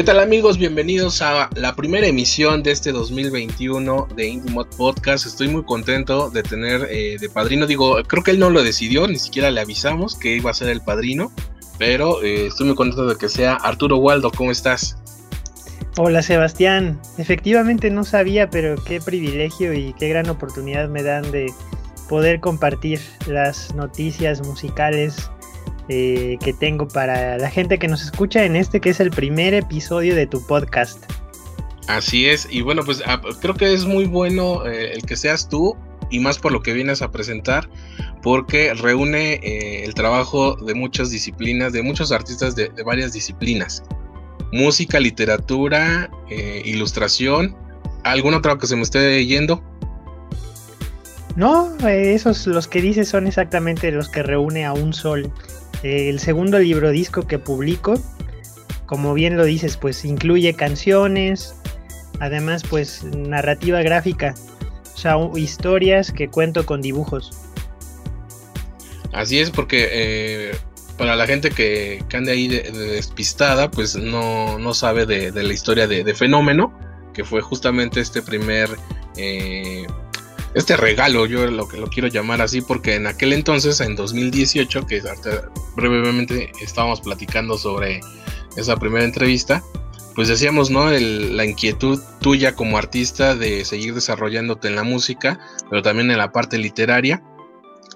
¿Qué tal amigos? Bienvenidos a la primera emisión de este 2021 de Indie Podcast. Estoy muy contento de tener eh, de padrino. Digo, creo que él no lo decidió, ni siquiera le avisamos que iba a ser el padrino. Pero eh, estoy muy contento de que sea Arturo Waldo. ¿Cómo estás? Hola Sebastián, efectivamente no sabía, pero qué privilegio y qué gran oportunidad me dan de poder compartir las noticias musicales eh, que tengo para la gente que nos escucha en este que es el primer episodio de tu podcast. Así es, y bueno, pues ah, creo que es muy bueno eh, el que seas tú y más por lo que vienes a presentar, porque reúne eh, el trabajo de muchas disciplinas, de muchos artistas de, de varias disciplinas. Música, literatura, ilustración. ¿Algún otro que se me esté yendo? No, esos los que dices son exactamente los que reúne a un sol el segundo libro disco que publico, como bien lo dices, pues incluye canciones, además pues narrativa gráfica, o sea, historias que cuento con dibujos. Así es, porque eh, para la gente que, que ande ahí despistada, pues no, no sabe de, la historia de, Fenómeno, que fue justamente este primer eh, este regalo, yo lo que lo quiero llamar así, porque en aquel entonces, en 2018, que brevemente estábamos platicando sobre esa primera entrevista, pues decíamos, ¿no? la inquietud tuya como artista de seguir desarrollándote en la música, pero también en la parte literaria,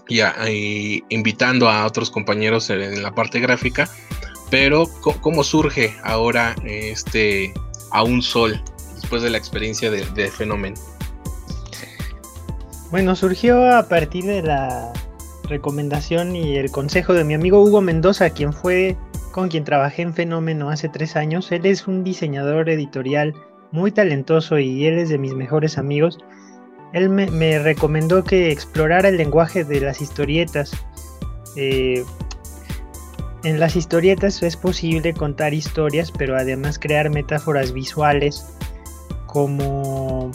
y, invitando a otros compañeros en, la parte gráfica, pero ¿cómo surge ahora este a un sol después de la experiencia de, de fenómeno? Bueno, surgió a partir de la recomendación y el consejo de mi amigo Hugo Mendoza, quien fue con quien trabajé en Fenómeno hace tres años. Él es un diseñador editorial muy talentoso y él es de mis mejores amigos. Él me, recomendó que explorara el lenguaje de las historietas. Eh, en las historietas es posible contar historias, pero además crear metáforas visuales como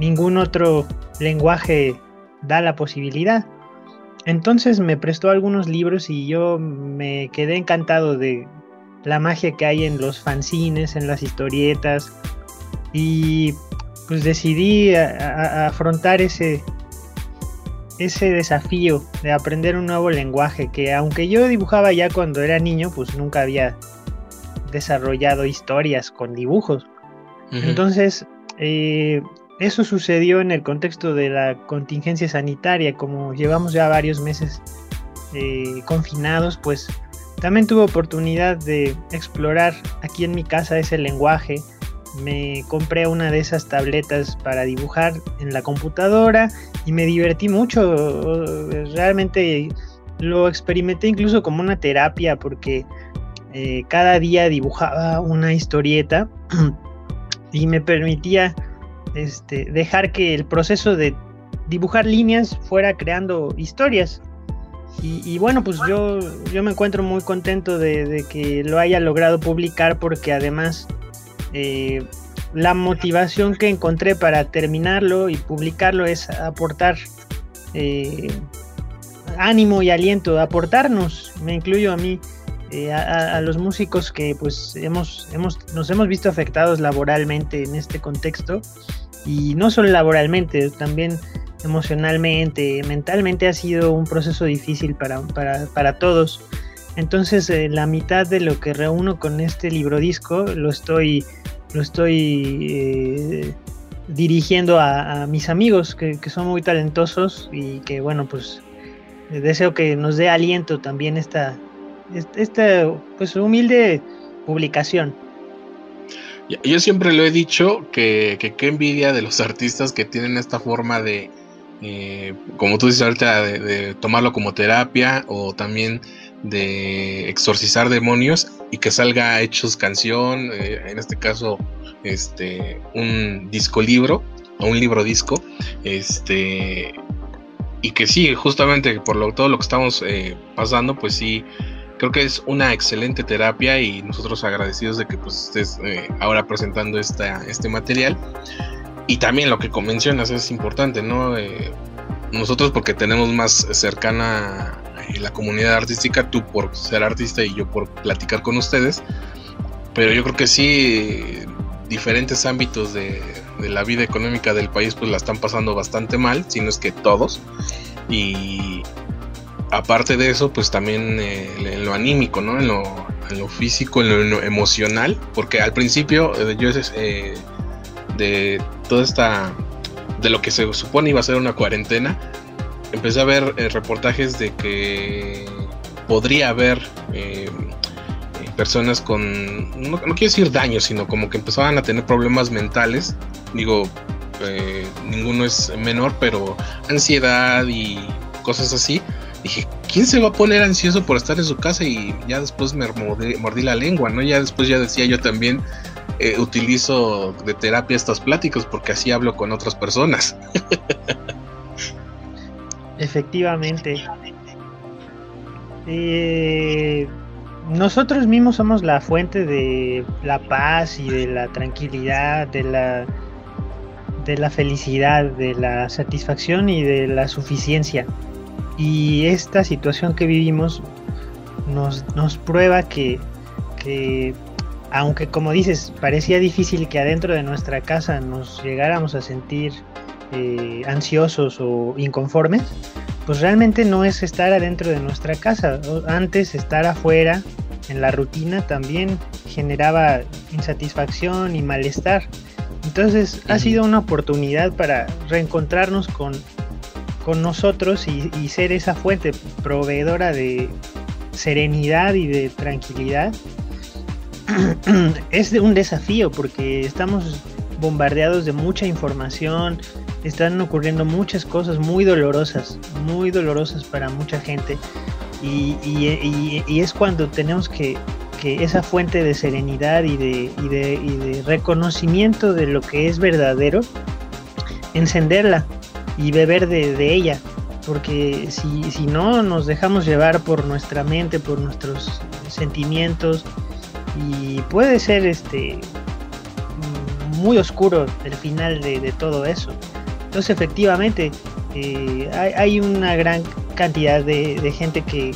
ningún otro lenguaje da la posibilidad. Entonces me prestó algunos libros y yo me quedé encantado de la magia que hay en los fanzines, en las historietas y pues decidí afrontar ese ese desafío de aprender un nuevo lenguaje que aunque yo dibujaba ya cuando era niño, pues nunca había desarrollado historias con dibujos. Entonces, eh, eso sucedió en el contexto de la contingencia sanitaria, como llevamos ya varios meses eh, confinados, pues también tuve oportunidad de explorar aquí en mi casa ese lenguaje. Me compré una de esas tabletas para dibujar en la computadora y me divertí mucho. Realmente lo experimenté incluso como una terapia porque eh, cada día dibujaba una historieta y me permitía este, dejar que el proceso de dibujar líneas fuera creando historias. Y, bueno, pues yo, yo me encuentro muy contento de, que lo haya logrado publicar porque además eh, la motivación que encontré para terminarlo y publicarlo es aportar eh, ánimo y aliento, aportarnos, me incluyo a mí, eh, a, los músicos que pues hemos, hemos, nos hemos visto afectados laboralmente en este contexto y no solo laboralmente, también emocionalmente, mentalmente ha sido un proceso difícil para, para, todos. Entonces eh, la mitad de lo que reúno con este libro disco lo estoy, lo estoy eh, dirigiendo a, mis amigos que, son muy talentosos y que bueno pues deseo que nos dé aliento también esta, esta pues humilde publicación. Yo siempre lo he dicho que, qué envidia de los artistas que tienen esta forma de, eh, como tú dices ahorita, de, tomarlo como terapia o también de exorcizar demonios y que salga hechos canción, eh, en este caso este un disco libro o un libro disco, este y que sí, justamente por todo lo que estamos eh, pasando, pues sí creo que es una excelente terapia y nosotros agradecidos de que pues estés eh, ahora presentando esta, este material. Y también lo que mencionas es importante, ¿no? Eh, nosotros porque tenemos más cercana eh, la comunidad artística, tú por ser artista y yo por platicar con ustedes, pero yo creo que sí, diferentes ámbitos de, de la vida económica del país pues la están pasando bastante mal, si no es que todos. Y, aparte de eso, pues también eh, en lo anímico, ¿no? En lo, en lo físico, en lo, emocional, porque al principio eh, yo eh, de toda esta, de lo que se supone iba a ser una cuarentena, empecé a ver reportajes de que podría haber personas con, no, quiero decir daño, sino como que empezaban a tener problemas mentales, digo, ninguno es menor, pero ansiedad y cosas así dije, ¿quién se va a poner ansioso por estar en su casa? Y ya después me mordí, la lengua, ¿no? Ya después ya decía yo también eh, utilizo de terapia estas pláticas porque así hablo con otras personas. Efectivamente. Eh, nosotros mismos somos la fuente de la paz y de la tranquilidad, de la de la felicidad, de la satisfacción y de la suficiencia. Y esta situación que vivimos nos, nos prueba que, aunque como dices, parecía difícil que adentro de nuestra casa nos llegáramos a sentir eh, ansiosos o inconformes, pues realmente no es estar adentro de nuestra casa. Antes estar afuera en la rutina también generaba insatisfacción y malestar. Entonces ha sido una oportunidad para reencontrarnos con con nosotros y, ser esa fuente proveedora de serenidad y de tranquilidad es un desafío porque estamos bombardeados de mucha información, están ocurriendo muchas cosas muy dolorosas, muy dolorosas para mucha gente y, es cuando tenemos que, esa fuente de serenidad y de reconocimiento de lo que es verdadero, encenderla y beber de, ella. Porque si, si no nos dejamos llevar por nuestra mente, por nuestros sentimientos, y puede ser este muy oscuro el final de, todo eso. Entonces efectivamente eh, hay, una gran cantidad de, gente que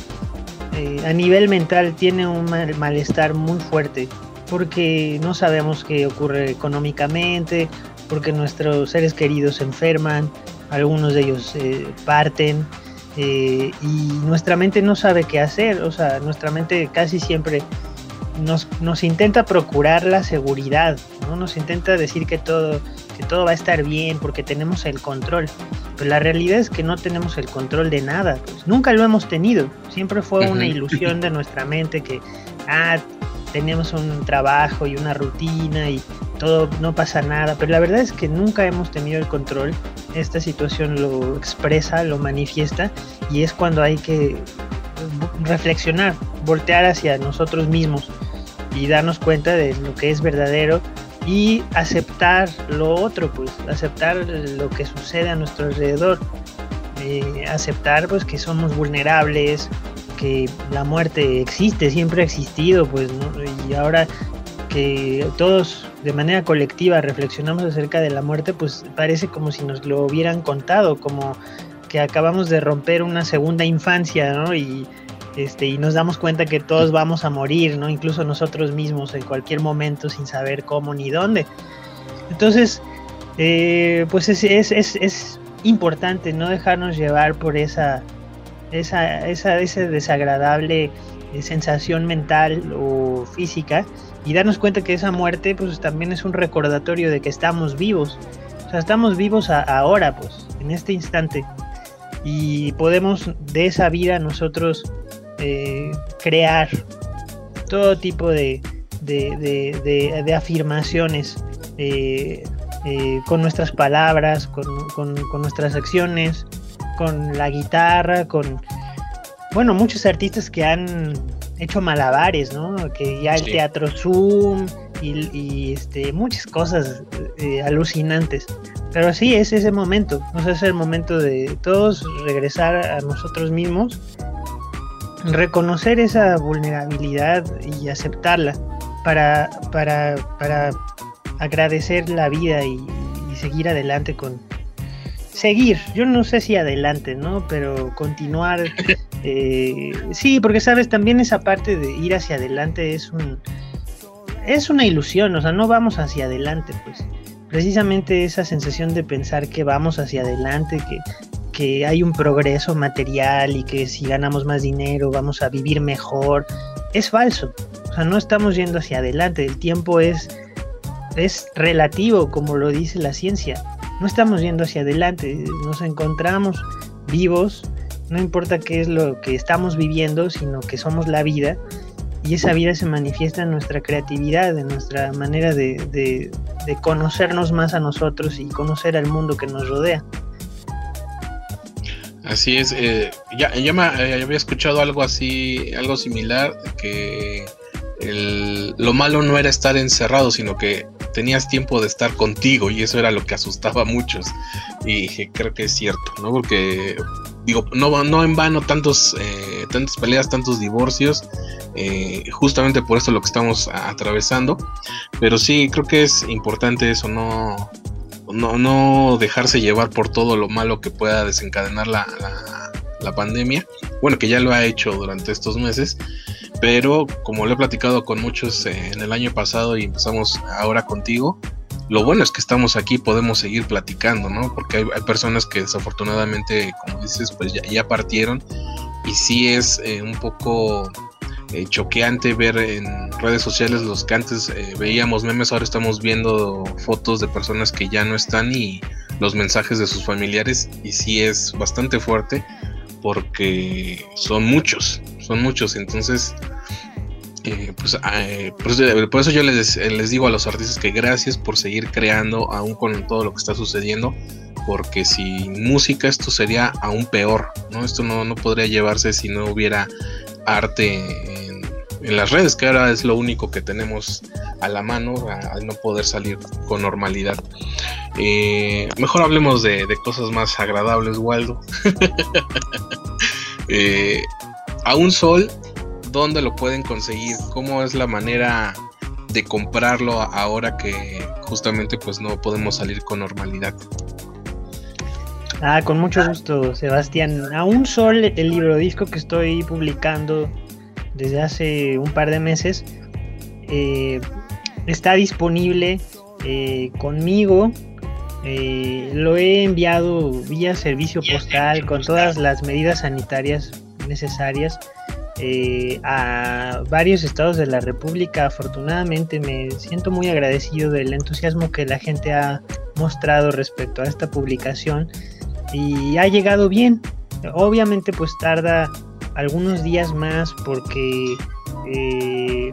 eh, a nivel mental tiene un malestar muy fuerte porque no sabemos qué ocurre económicamente, porque nuestros seres queridos se enferman, algunos de ellos eh, parten eh, y nuestra mente no sabe qué hacer, o sea, nuestra mente casi siempre nos, nos, intenta procurar la seguridad, ¿no? nos intenta decir que todo, que todo va a estar bien porque tenemos el control, pero la realidad es que no tenemos el control de nada, pues nunca lo hemos tenido, siempre fue una ilusión de nuestra mente que, ah, tenemos un trabajo y una rutina y no pasa nada, pero la verdad es que nunca hemos tenido el control. Esta situación lo expresa, lo manifiesta y es cuando hay que reflexionar, voltear hacia nosotros mismos y darnos cuenta de lo que es verdadero y aceptar lo otro, pues aceptar lo que sucede a nuestro alrededor, eh, aceptar pues que somos vulnerables, que la muerte existe, siempre ha existido, pues, y ahora que todos de manera colectiva reflexionamos acerca de la muerte, pues parece como si nos lo hubieran contado, como que acabamos de romper una segunda infancia, ¿no? Y, este, y nos damos cuenta que todos vamos a morir, ¿no? Incluso nosotros mismos en cualquier momento sin saber cómo ni dónde. Entonces, eh, pues es, es, es, es importante no dejarnos llevar por esa esa, esa, esa desagradable eh, sensación mental o física y darnos cuenta que esa muerte pues también es un recordatorio de que estamos vivos. O sea, estamos vivos ahora, pues, en este instante. Y podemos de esa vida nosotros eh, crear todo tipo de, de, afirmaciones eh, eh, con nuestras palabras, con, nuestras acciones, con la guitarra, con, bueno, muchos artistas que han hecho malabares, ¿no? Que ya el teatro Zoom y, este, muchas cosas eh, alucinantes. Pero sí, es ese momento, es el momento de todos regresar a nosotros mismos, reconocer esa vulnerabilidad y aceptarla para, para, para agradecer la vida y, seguir adelante con... Seguir, yo no sé si adelante, ¿no? Pero continuar. Eh, sí, porque sabes, también esa parte de ir hacia adelante es un... Es una ilusión, o sea, no vamos hacia adelante, pues. Precisamente esa sensación de pensar que vamos hacia adelante, que, hay un progreso material y que si ganamos más dinero vamos a vivir mejor, es falso. O sea, no estamos yendo hacia adelante, el tiempo es, es relativo, como lo dice la ciencia. No estamos yendo hacia adelante, nos encontramos vivos, no importa qué es lo que estamos viviendo, sino que somos la vida y esa vida se manifiesta en nuestra creatividad, en nuestra manera de, de, conocernos más a nosotros y conocer al mundo que nos rodea. Así es, eh, ya, ya me, eh, había escuchado algo así, algo similar, que lo malo no era estar encerrado, sino que tenías tiempo de estar contigo y eso era lo que asustaba a muchos. Y creo que es cierto, ¿no? Porque, digo, no, no en vano tantos, eh, tantas peleas, tantos divorcios, eh, justamente por eso lo que estamos atravesando. Pero sí, creo que es importante eso, no, no, no dejarse llevar por todo lo malo que pueda desencadenar la, la pandemia. Bueno, que ya lo ha hecho durante estos meses pero como lo he platicado con muchos eh, en el año pasado y empezamos ahora contigo, lo bueno es que estamos aquí, podemos seguir platicando, ¿no? Porque hay, personas que desafortunadamente, como dices, pues ya, partieron. Y sí es eh, un poco eh, choqueante ver en redes sociales los que antes veíamos memes, ahora estamos viendo fotos de personas que ya no están y los mensajes de sus familiares. Y sí es bastante fuerte porque son muchos, son muchos, entonces eh, pues, eh, por, eso, yo les, les, digo a los artistas que gracias por seguir creando aún con todo lo que está sucediendo porque sin música esto sería aún peor no esto no, no podría llevarse si no hubiera arte en, las redes que ahora es lo único que tenemos a la mano al no poder salir con normalidad. Eh, mejor hablemos de, de, cosas más agradables Waldo. A un sol dónde lo pueden conseguir, cómo es la manera de comprarlo ahora que justamente pues no podemos salir con normalidad. Ah, con mucho gusto, Sebastián. A un sol el libro disco que estoy publicando desde hace un par de meses eh, está disponible eh, conmigo. Eh, lo he enviado vía servicio postal con todas las medidas sanitarias necesarias eh, a varios estados de la República. Afortunadamente me siento muy agradecido del entusiasmo que la gente ha mostrado respecto a esta publicación y ha llegado bien. Obviamente pues tarda algunos días más porque eh,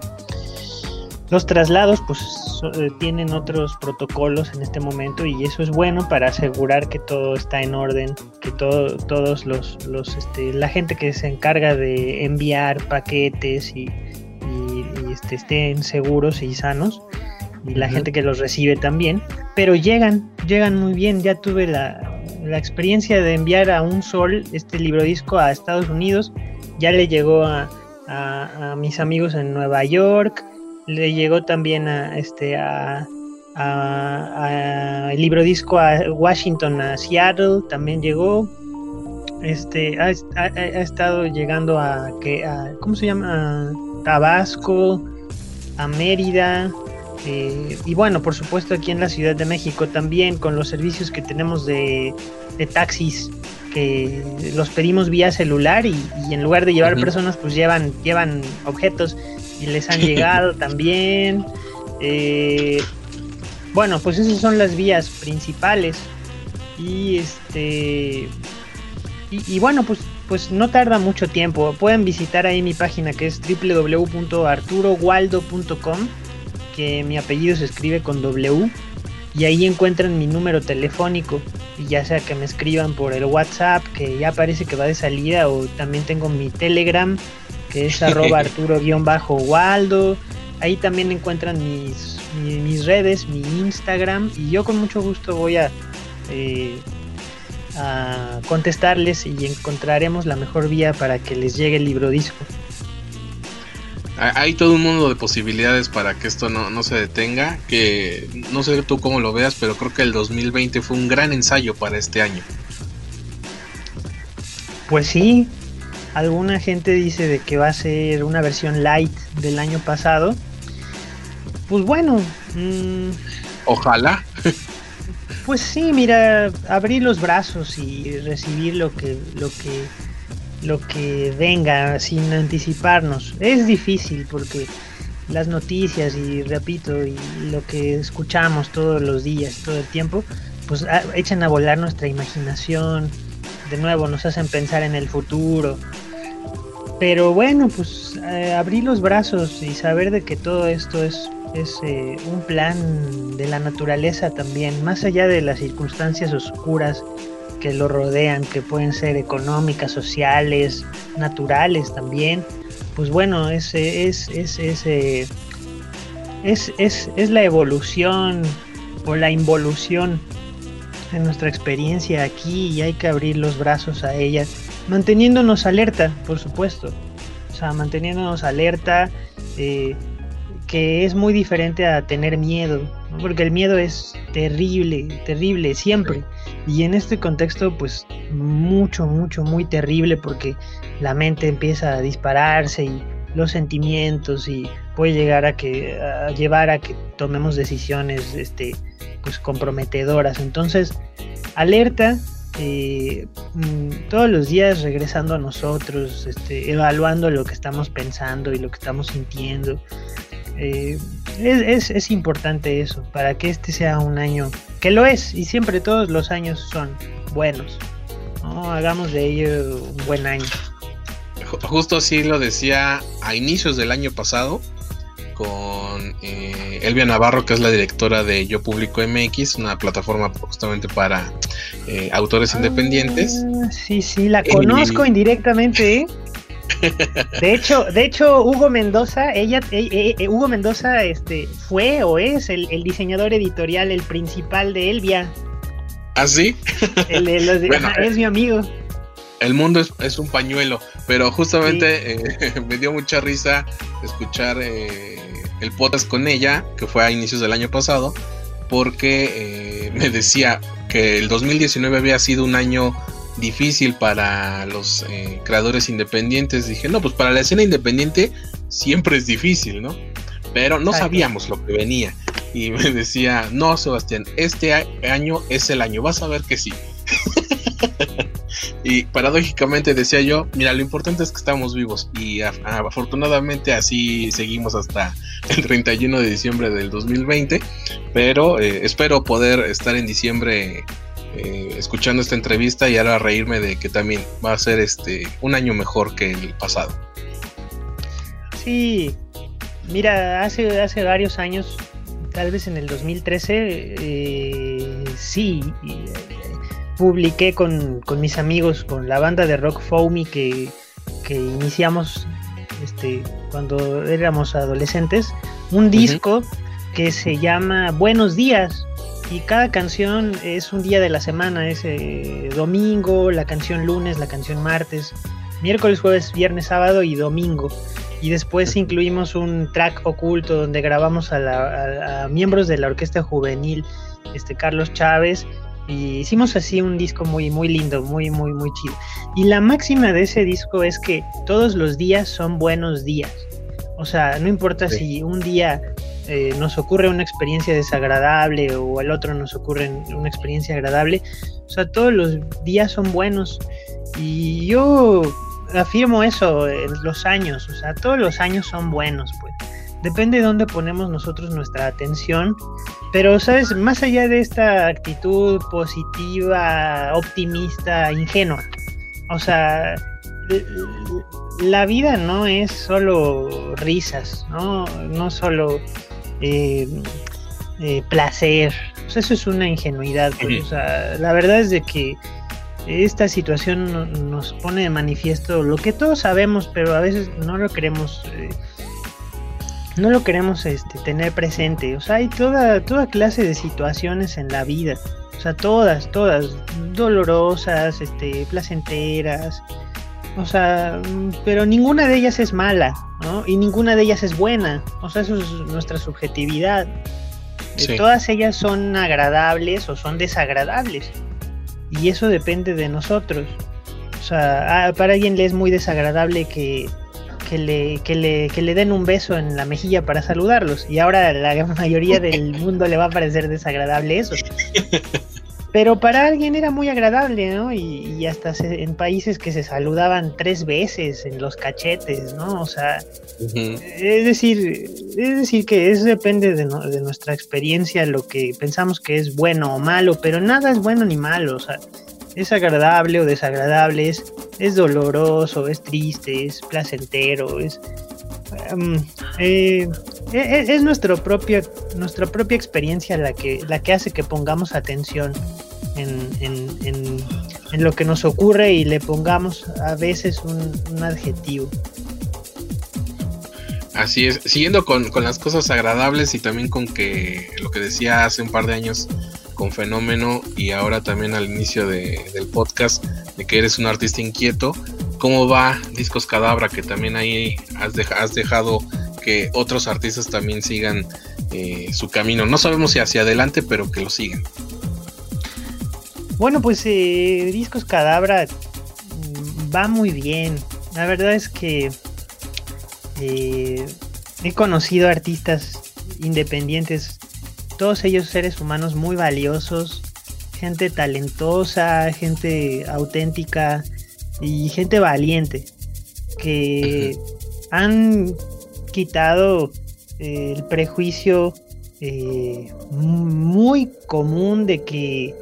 los traslados pues eh, tienen otros protocolos en este momento y eso es bueno para asegurar que todo está en orden, que todo, todos los, los este, la gente que se encarga de enviar paquetes y, este, estén seguros y sanos y la gente que los recibe también, pero llegan, llegan muy bien, ya tuve la, la experiencia de enviar a un sol este libro disco a Estados Unidos, ya le llegó a, a mis amigos en Nueva York, le llegó también a este a, a, el libro disco a Washington, a Seattle, también llegó. Este ha, estado llegando a que a, ¿cómo se llama? A Tabasco, a Mérida. Eh, y bueno, por supuesto aquí en la Ciudad de México también con los servicios que tenemos de, de taxis que los pedimos vía celular y, en lugar de llevar personas pues llevan llevan objetos y les han llegado también. Eh, bueno, pues esas son las vías principales. Y este. Y, bueno, pues pues no tarda mucho tiempo. Pueden visitar ahí mi página que es www.arturowaldo.com, que mi apellido se escribe con W, y ahí encuentran mi número telefónico, y ya sea que me escriban por el WhatsApp, que ya parece que va de salida, o también tengo mi Telegram, que es arroba arturo-waldo. Ahí también encuentran mis, mis, redes, mi Instagram, y yo con mucho gusto voy a... Eh, a contestarles y encontraremos la mejor vía para que les llegue el libro disco. Hay todo un mundo de posibilidades para que esto no, se detenga, que no sé tú cómo lo veas, pero creo que el 2020 fue un gran ensayo para este año. Pues sí, alguna gente dice de que va a ser una versión light del año pasado. Pues bueno. Mm, Ojalá. Pues sí, mira, abrir los brazos y recibir lo que, lo que, lo que venga sin anticiparnos. Es difícil porque las noticias y repito, y lo que escuchamos todos los días, todo el tiempo, pues ah, echan a volar nuestra imaginación, de nuevo nos hacen pensar en el futuro. Pero bueno, pues eh, abrir los brazos y saber de que todo esto es es eh, un plan de la naturaleza también, más allá de las circunstancias oscuras que lo rodean, que pueden ser económicas, sociales, naturales también. Pues bueno, es, es, es, es, eh, es, la evolución o la involución de nuestra experiencia aquí y hay que abrir los brazos a ella, manteniéndonos alerta, por supuesto. O sea, manteniéndonos alerta, eh, que es muy diferente a tener miedo, porque el miedo es terrible, terrible siempre. Y en este contexto, pues mucho, mucho, muy terrible porque la mente empieza a dispararse y los sentimientos y puede llegar a que a llevar a que tomemos decisiones este pues comprometedoras entonces alerta eh, mm, todos los días regresando a nosotros este, evaluando lo que estamos pensando y lo que estamos sintiendo eh, es, es, importante eso, para que este sea un año, que lo es, y siempre todos los años son buenos. ¿no? Hagamos de ello un buen año. Justo así lo decía a inicios del año pasado con eh, Elvia Navarro, que es la directora de Yo Publico MX, una plataforma justamente para eh, autores independientes. Ah, sí, sí, la conozco indirectamente. ¿eh? De hecho, de hecho, Hugo Mendoza, ella, eh, eh, eh, Hugo Mendoza, este, fue o es el, diseñador editorial, el principal de Elvia. ¿Ah, sí? es mi amigo. El mundo es, un pañuelo, pero justamente me dio mucha risa escuchar el podcast con ella, que fue a inicios del año pasado, porque me decía que el 2019 había sido un año difícil para los eh, creadores independientes. Dije, no, pues para la escena independiente siempre es difícil, ¿no? Pero no sabíamos lo que venía. Y me decía, no, Sebastián, este año es el año, vas a ver que sí. y paradójicamente decía yo, mira, lo importante es que estamos vivos y afortunadamente así seguimos hasta el 31 de diciembre del 2020, pero eh, espero poder estar en diciembre eh, escuchando esta entrevista y ahora reírme de que también va a ser este un año mejor que el pasado. Sí, mira, hace, hace varios años, tal vez en el 2013, eh, sí, publiqué con, mis amigos, con la banda de rock Foamy que, que iniciamos este, cuando éramos adolescentes, un disco que se llama Buenos Días, y cada canción es un día de la semana, es eh, domingo, la canción lunes, la canción martes, miércoles, jueves, viernes, sábado y domingo. Y después incluimos un track oculto donde grabamos a, miembros de la orquesta juvenil, este Carlos Chávez, y hicimos así un disco muy muy lindo, muy muy muy chido. Y la máxima de ese disco es que todos los días son buenos días. O sea, no importa si un día eh, nos ocurre una experiencia desagradable o al otro nos ocurre una experiencia agradable. O sea, todos los días son buenos. Y yo afirmo eso en los años. O sea, todos los años son buenos, pues. Depende de dónde ponemos nosotros nuestra atención. Pero, ¿sabes? Más allá de esta actitud positiva, optimista, ingenua. O sea, la vida no es solo risas, no, no solo eh, eh, placer. eso es una ingenuidad. Pues, la verdad es de que esta situación nos pone de manifiesto lo que todos sabemos, pero a veces no lo queremos. Eh, no lo queremos este, tener presente. O sea, hay toda, toda clase de situaciones en la vida. O sea, todas, todas, dolorosas, este, placenteras. O sea, pero ninguna de ellas es mala, ¿no? Y ninguna de ellas es buena. O sea, eso es nuestra subjetividad. Todas ellas son agradables o son desagradables. Y eso depende de nosotros. O sea, para alguien le es muy desagradable que, que, le, que, le, que le den un beso en la mejilla para saludarlos. Y ahora la mayoría del mundo le va a parecer desagradable eso. Pero para alguien era muy agradable, ¿no? Y, hasta en países que se saludaban tres veces en los cachetes, ¿no? O sea, es decir, es decir que eso depende de, de, nuestra experiencia, lo que pensamos que es bueno o malo, pero nada es bueno ni malo, o sea, es agradable o desagradable, es, es doloroso, es triste, es placentero, es... Em, eh, e, e, es, nuestra propia nuestra propia experiencia la que la que hace que pongamos atención en, lo que nos ocurre y le pongamos a veces un, adjetivo. Así es, siguiendo con, las cosas agradables y también con que lo que decía hace un par de años con Fenómeno y ahora también al inicio del podcast de que eres un artista inquieto, ¿cómo va Discos Cadabra? Que también ahí has, has dejado que otros artistas también sigan eh, su camino. No sabemos si hacia adelante, pero que lo sigan. Bueno, pues eh, Discos Cadabra mm, va muy bien. La verdad es que eh, he conocido artistas independientes, todos ellos seres humanos muy valiosos, gente talentosa, gente auténtica y gente valiente que han quitado eh, el prejuicio eh, muy común de que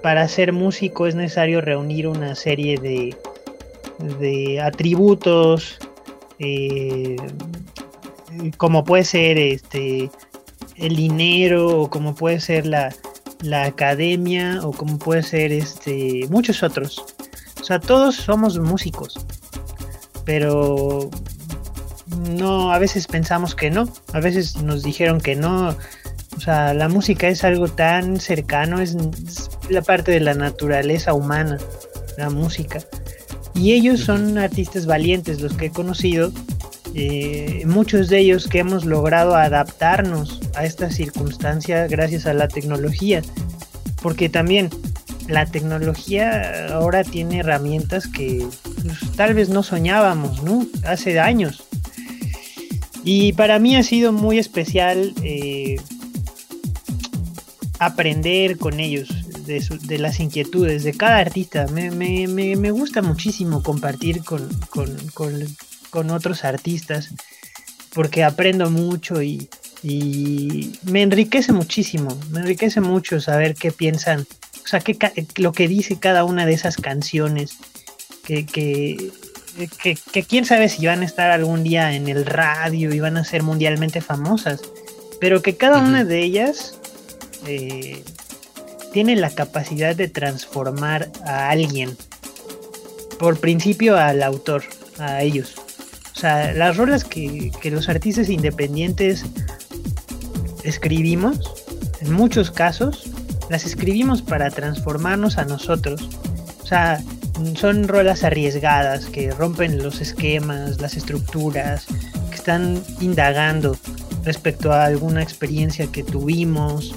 para ser músico es necesario reunir una serie de, de atributos eh, como puede ser este el dinero o como puede ser la, la academia o como puede ser este muchos otros o sea todos somos músicos pero no, a veces pensamos que no, a veces nos dijeron que no. O sea, la música es algo tan cercano, es, la parte de la naturaleza humana, la música. Y ellos son artistas valientes, los que he conocido, eh, muchos de ellos que hemos logrado adaptarnos a esta circunstancia gracias a la tecnología. Porque también la tecnología ahora tiene herramientas que pues, tal vez no soñábamos. Hace años. Y para mí ha sido muy especial eh, aprender con ellos de, las inquietudes de cada artista. Me, gusta muchísimo compartir con, otros artistas porque aprendo mucho y, me enriquece muchísimo. Me enriquece mucho saber qué piensan, o sea, qué, lo que dice cada una de esas canciones que, que que, quién sabe si van a estar algún día en el radio y van a ser mundialmente famosas, pero que cada una de ellas eh, tiene la capacidad de transformar a alguien, por principio al autor, a ellos. Sea, las rolas que, que los artistas independientes escribimos, en muchos casos, las escribimos para transformarnos a nosotros. O sea, son rolas arriesgadas que rompen los esquemas, las estructuras, que están indagando respecto a alguna experiencia que tuvimos.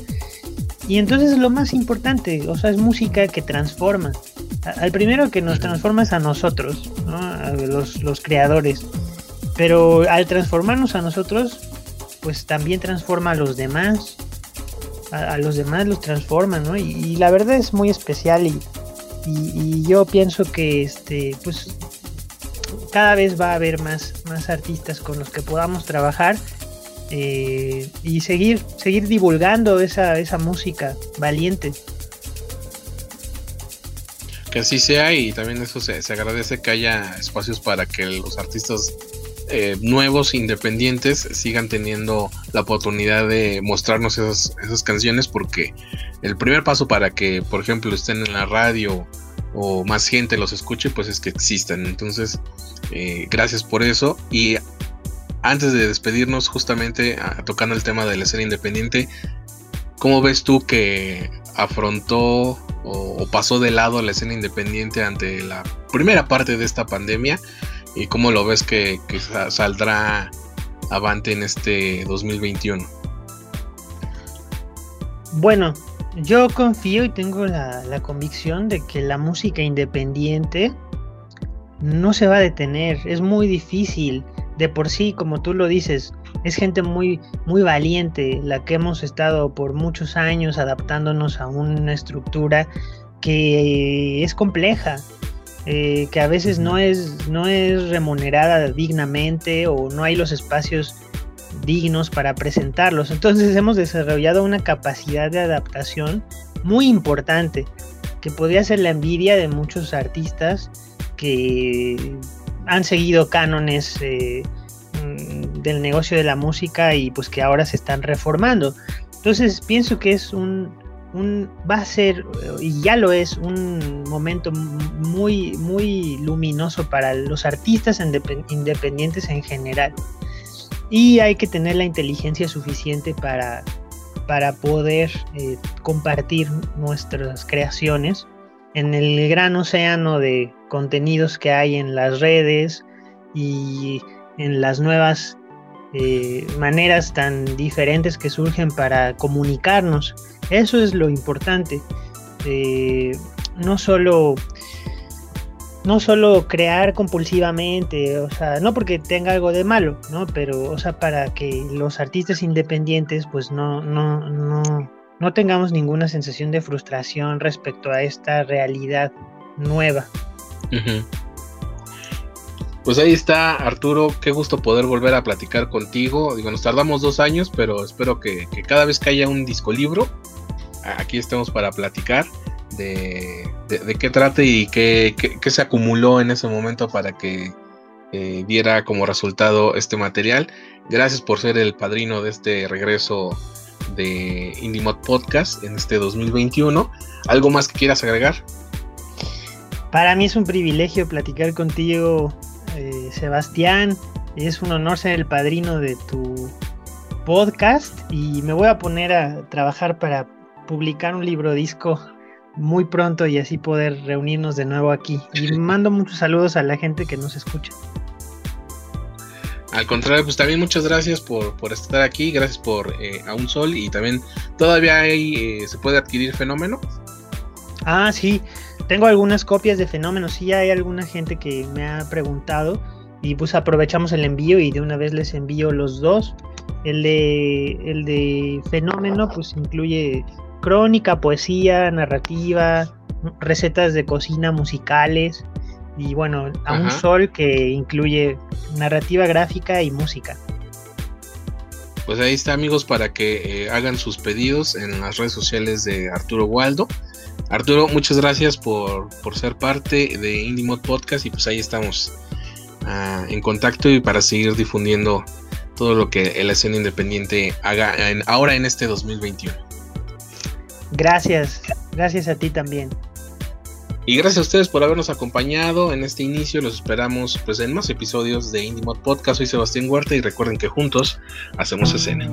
Y entonces lo más importante, o sea, es música que transforma. Al primero que nos transforma es a nosotros, a los, los creadores. Pero al transformarnos a nosotros, pues también transforma a los demás. A, los demás los transforma, ¿no? Y, la verdad es muy especial y, y, yo pienso que este, pues cada vez va a haber más, más artistas con los que podamos trabajar eh, y seguir, seguir divulgando esa, esa música valiente. Que así sea y también eso se, se agradece que haya espacios para que los artistas eh, nuevos independientes sigan teniendo la oportunidad de mostrarnos esas, esas canciones porque el primer paso para que, por ejemplo, estén en la radio o más gente los escuche, pues es que existan. Entonces, eh, gracias por eso. Y antes de despedirnos, justamente tocando el tema de la escena independiente, ¿cómo ves tú que afrontó o, pasó de lado la escena independiente ante la primera parte de esta pandemia? ¿Y cómo lo ves que, saldrá avante en este 2021? Bueno, yo confío y tengo la, convicción de que la música independiente no se va a detener. Es muy difícil. De por sí, como tú lo dices, es gente muy valiente, la que hemos estado por muchos años adaptándonos a una estructura que es compleja, eh, que a veces no es, no es remunerada dignamente o no hay los espacios dignos para presentarlos. Entonces hemos desarrollado una capacidad de adaptación muy importante que podría ser la envidia de muchos artistas que han seguido cánones eh, mm, del negocio de la música y pues que ahora se están reformando. Entonces pienso que es un, va a ser, y ya lo es, un momento muy, muy luminoso para los artistas independientes en general. Y hay que tener la inteligencia suficiente para, para poder eh, compartir nuestras creaciones en el gran océano de contenidos que hay en las redes y en las nuevas eh, maneras tan diferentes que surgen para comunicarnos. Eso es lo importante. Eh, no solo no solo crear compulsivamente, o sea, no porque tenga algo de malo, ¿no? Pero, o sea, para que los artistas independientes, pues no, no, no, no tengamos ninguna sensación de frustración respecto a esta realidad nueva. Pues ahí está, Arturo. Qué gusto poder volver a platicar contigo. Digo, nos tardamos dos años, pero espero que, cada vez que haya un disco libro, aquí estemos para platicar de, qué trate y qué, se acumuló en ese momento para que eh, diera como resultado este material. Gracias por ser el padrino de este regreso de Indie Mod Podcast en este 2021. ¿Algo más que quieras agregar? Para mí es un privilegio platicar contigo eh, Sebastián. Es un honor ser el padrino de tu podcast y me voy a poner a trabajar para publicar un libro disco muy pronto y así poder reunirnos de nuevo aquí. Y mando muchos saludos a la gente que nos escucha. Al contrario, pues también muchas gracias por, estar aquí, gracias por eh, A un Sol y también todavía hay, eh, se puede adquirir Fenómeno. Ah, sí, tengo algunas copias de Fenómeno, sí hay alguna gente que me ha preguntado y pues aprovechamos el envío y de una vez les envío los dos. El de, el de Fenómeno pues incluye crónica, poesía, narrativa, recetas de cocina musicales y bueno, a un sol que incluye narrativa gráfica y música. Pues ahí está amigos para que eh, hagan sus pedidos en las redes sociales de Arturo Waldo. Arturo, muchas gracias por, ser parte de Indie Mod Podcast y pues ahí estamos ah, en contacto y para seguir difundiendo todo lo que la escena independiente haga ahora en este 2021. Gracias, gracias a ti también. Y gracias a ustedes por habernos acompañado en este inicio. Los esperamos pues en más episodios de Indie Mod Podcast. Soy Sebastián Huerta y recuerden que juntos hacemos escena.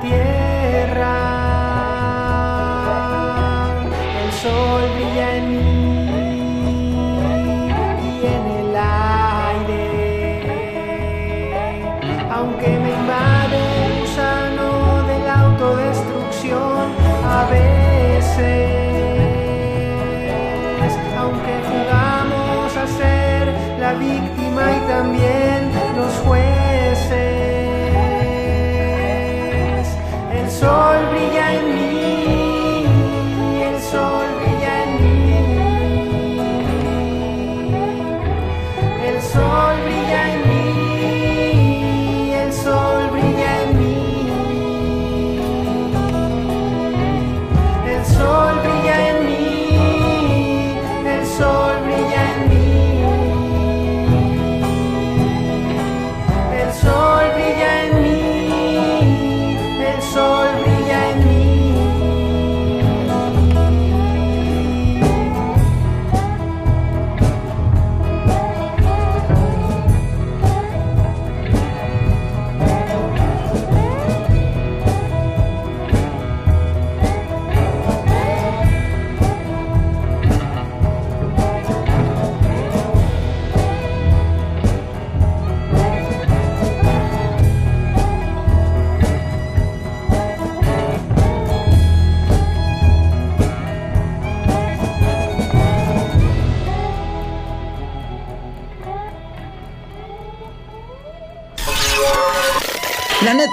tierra.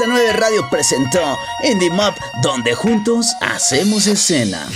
9 Radio presentó Indie Map, donde juntos hacemos escena.